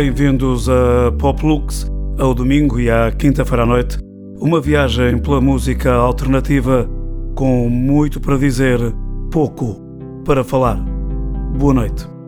bem-vindos a Poplux, ao domingo e à quinta-feira à noite. Uma viagem pela música alternativa com muito para dizer, pouco para falar. Boa noite.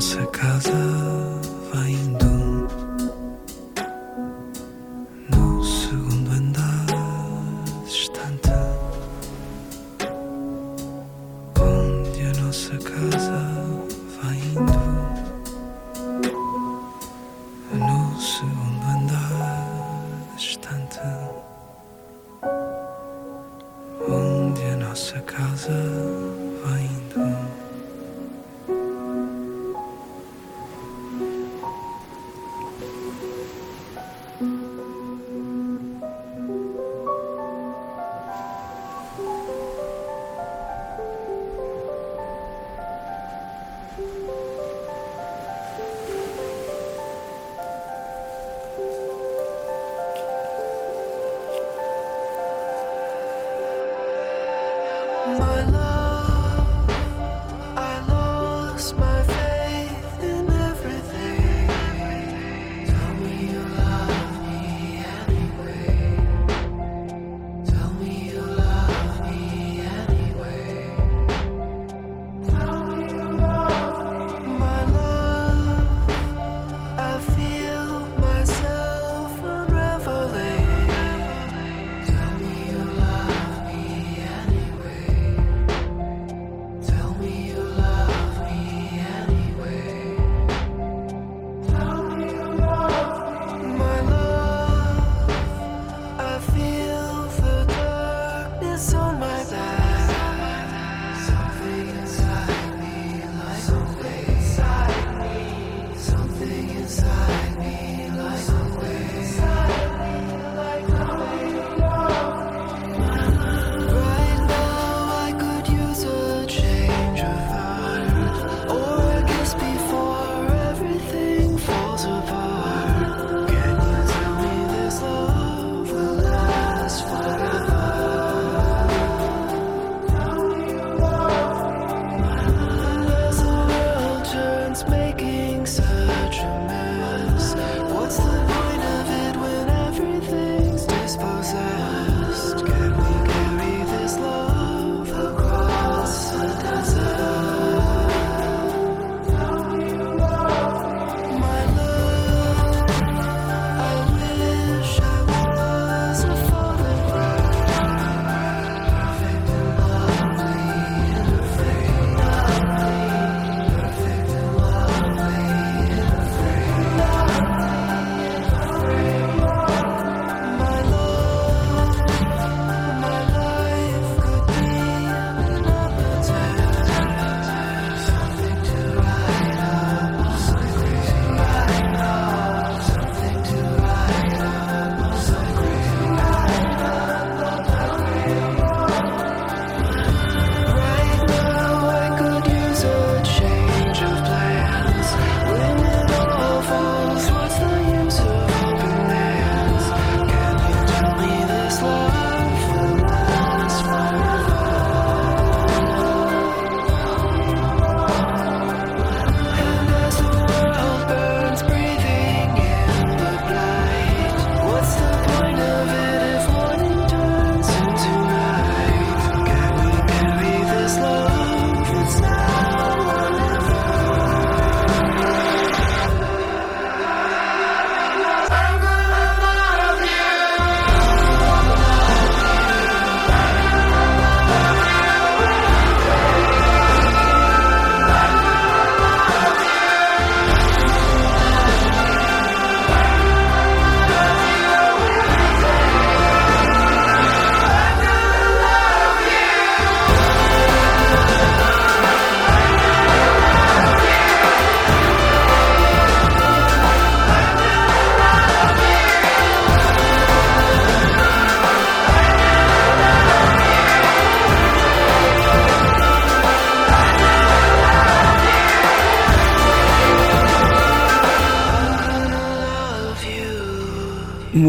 Nossa casa vai indo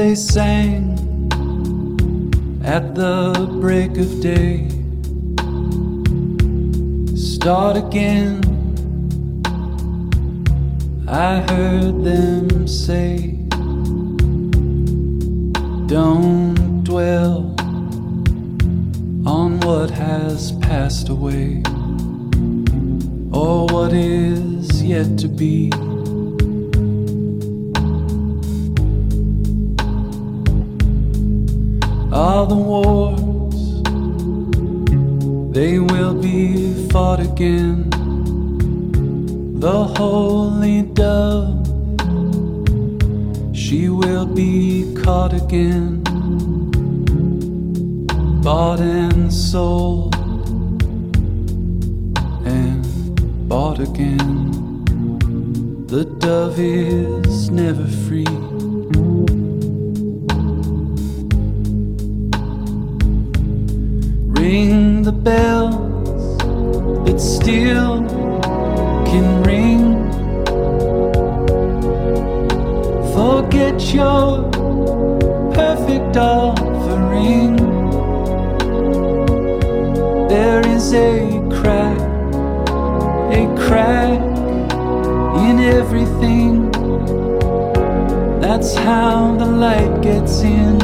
They sang at the break of day. Start again, I heard them say, Don't dwell on what has passed away or what is yet to be. All the wars, they will be fought again. The holy dove, she will be caught again, bought and sold, and bought again. The dove is never free. Bells that still can ring. Forget your perfect offering. There is a crack, a crack in everything. That's how the light gets in.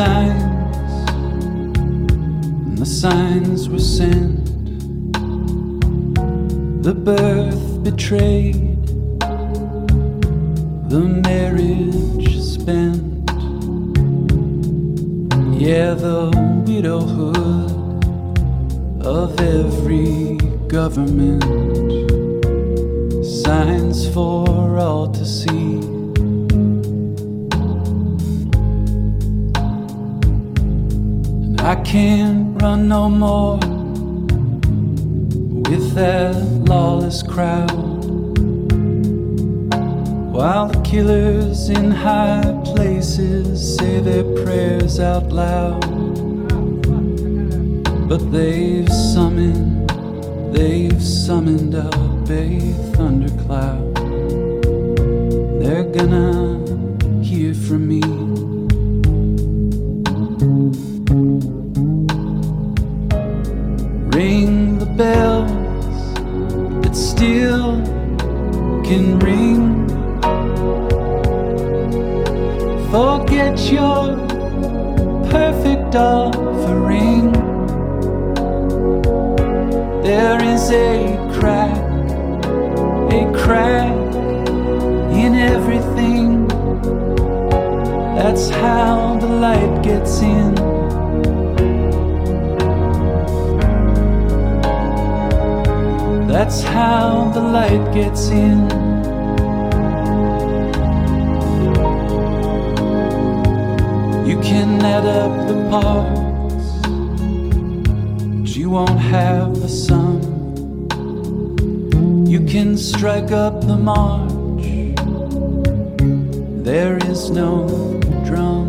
Signs, and the signs were sent. The birth betrayed, the marriage spent. Yeah, the widowhood of every government. Signs for all to see. Can't run no more with that lawless crowd. While the killers in high places say their prayers out loud. But they've summoned, they've summoned up a thundercloud. They're gonna Forget your perfect offering. There is a crack, a crack in everything. That's how the light gets in. That's how the light gets in. You can add up the parts, but you won't have the sum. You can strike up the march, there is no drum.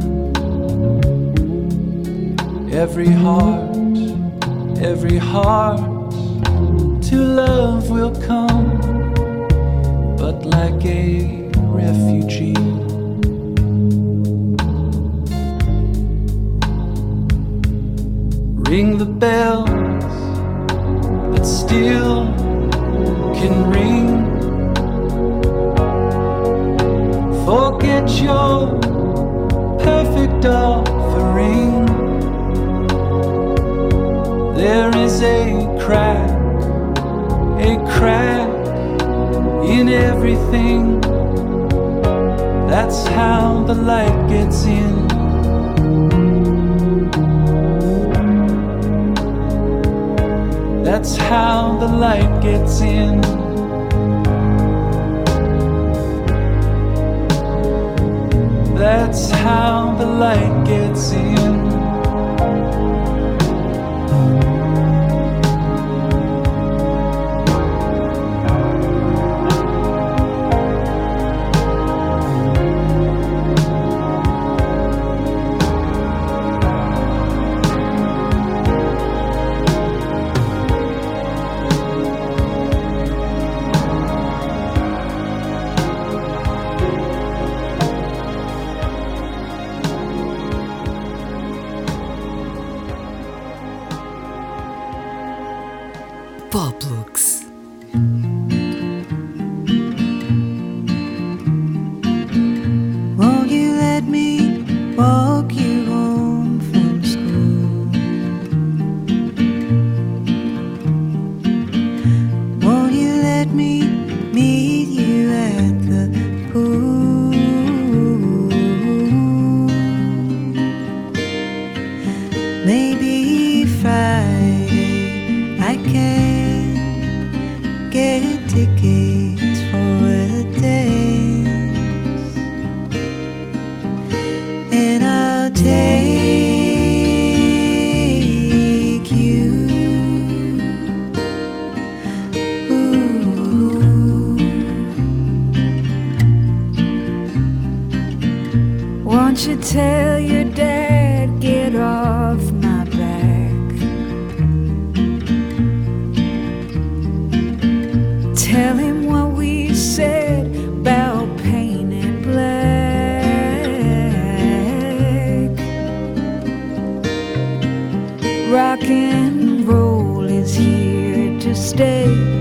Every heart, every heart to love will come, but like a refugee. Ring That's how the light gets in. That's how the light gets in. Won't you tell your dad, get off my back? Tell him what we said about painted black. Rock and roll is here to stay.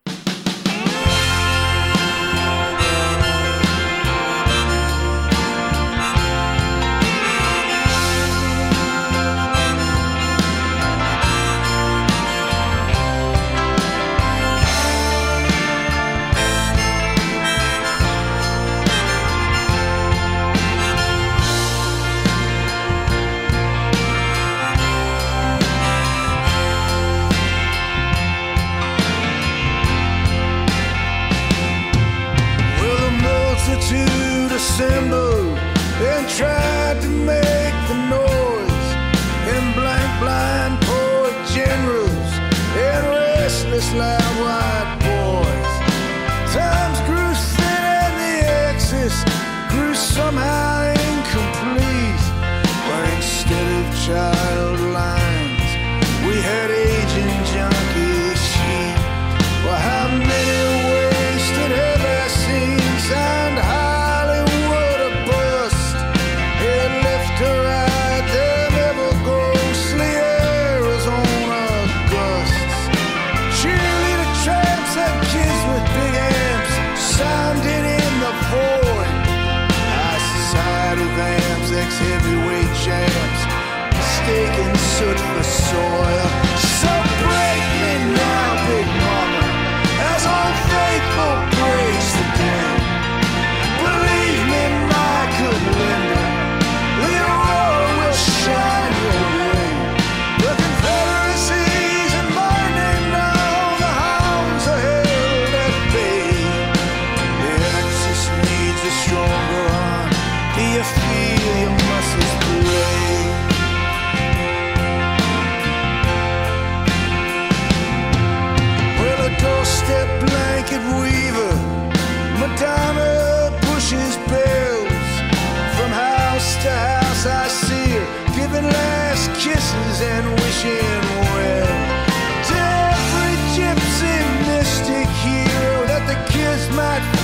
might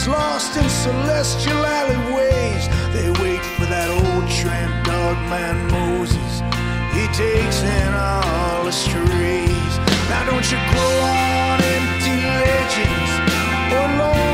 dreams lost in celestial alleyways. They wait for that old tramp dog man Moses. He takes in all the strays. Now don't you grow on empty legends, oh, or lonely.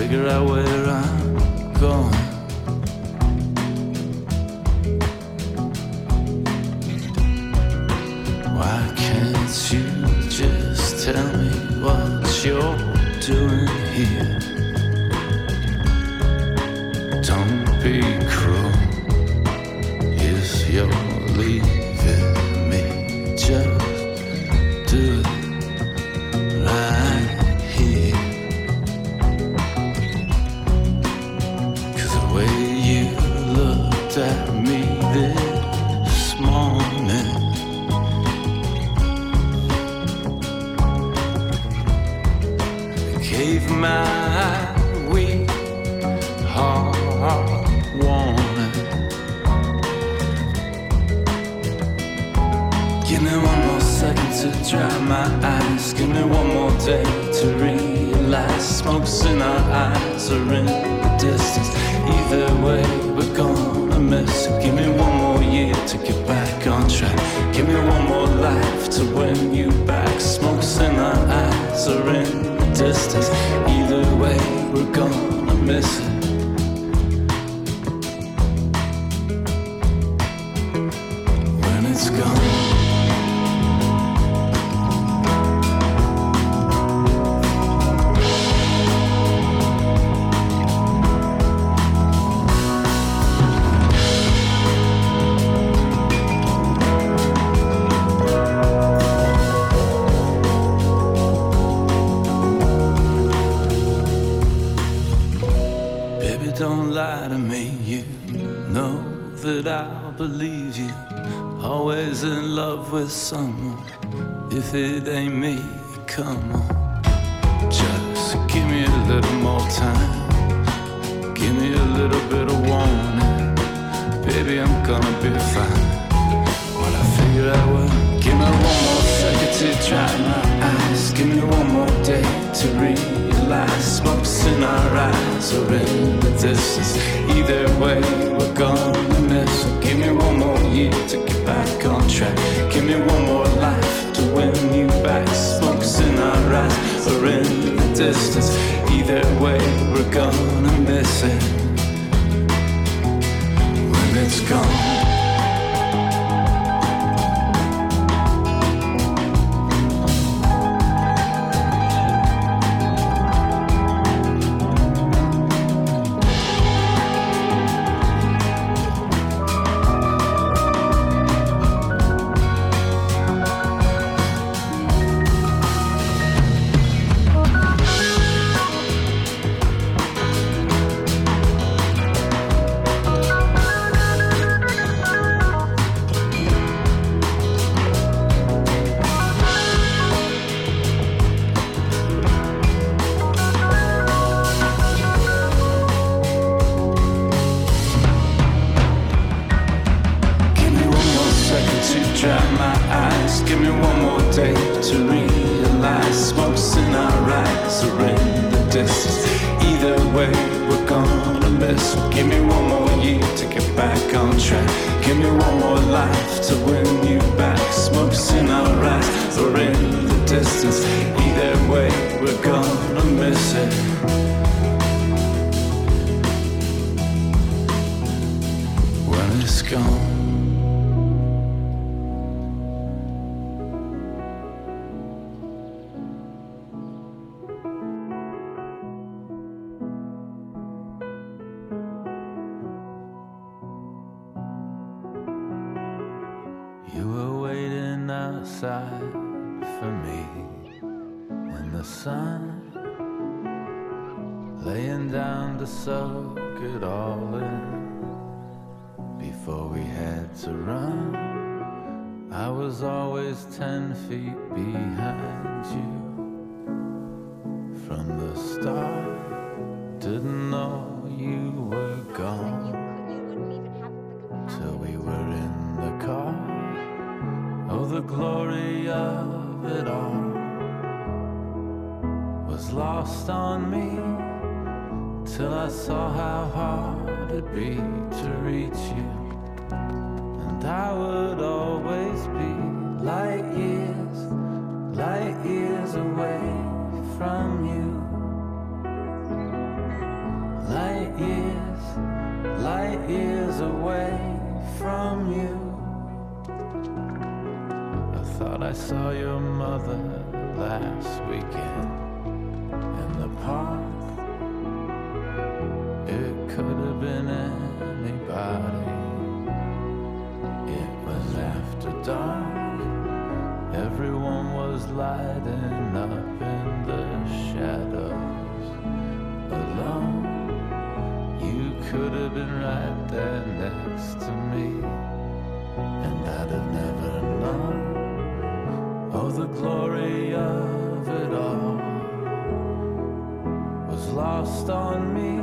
figure out where I'm going. believe you. Always in love with someone. If it ain't me, come on. Just give me a little more time. Give me a little bit of warning. Baby, I'm gonna be fine. When I figure out what, give me one more second to dry my eyes. Give me one more day to realize what's in our eyes or in the distance. Either way, we're gone. Was lost on me till I saw how hard it'd be to reach you. And I would always be light years, light years away from you. Light years, light years away from you. I thought I saw your mother last weekend the park. It could have been anybody. It was after dark. Everyone was lighting up in the shadows alone. You could have been right there next to me, and I'd have never known. Oh, the glory of it all lost on me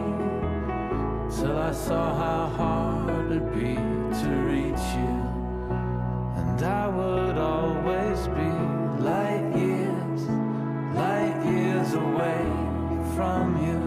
till I saw how hard it'd be to reach you. And I would always be light years, light years away from you.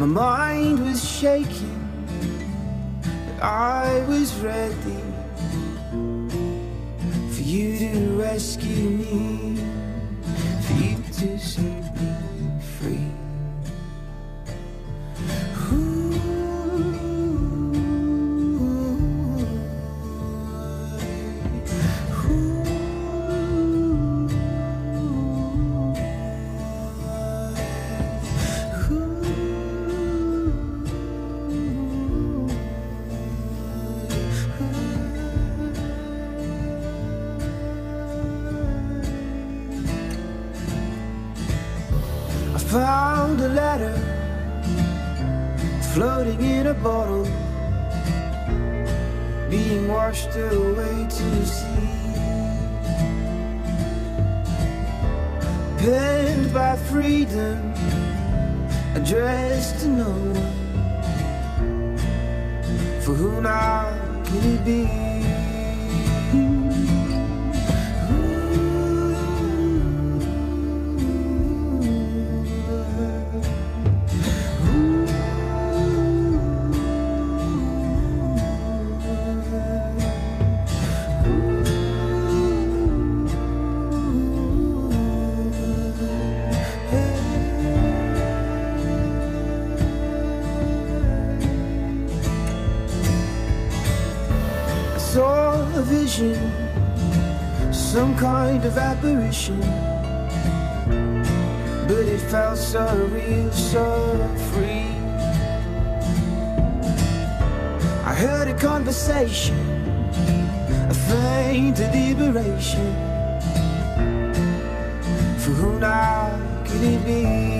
My mind was shaking, but I was ready for you to rescue me, for you to set vision, some kind of apparition. But it felt so real, so free. I heard a conversation, a faint deliberation. For who now could it be?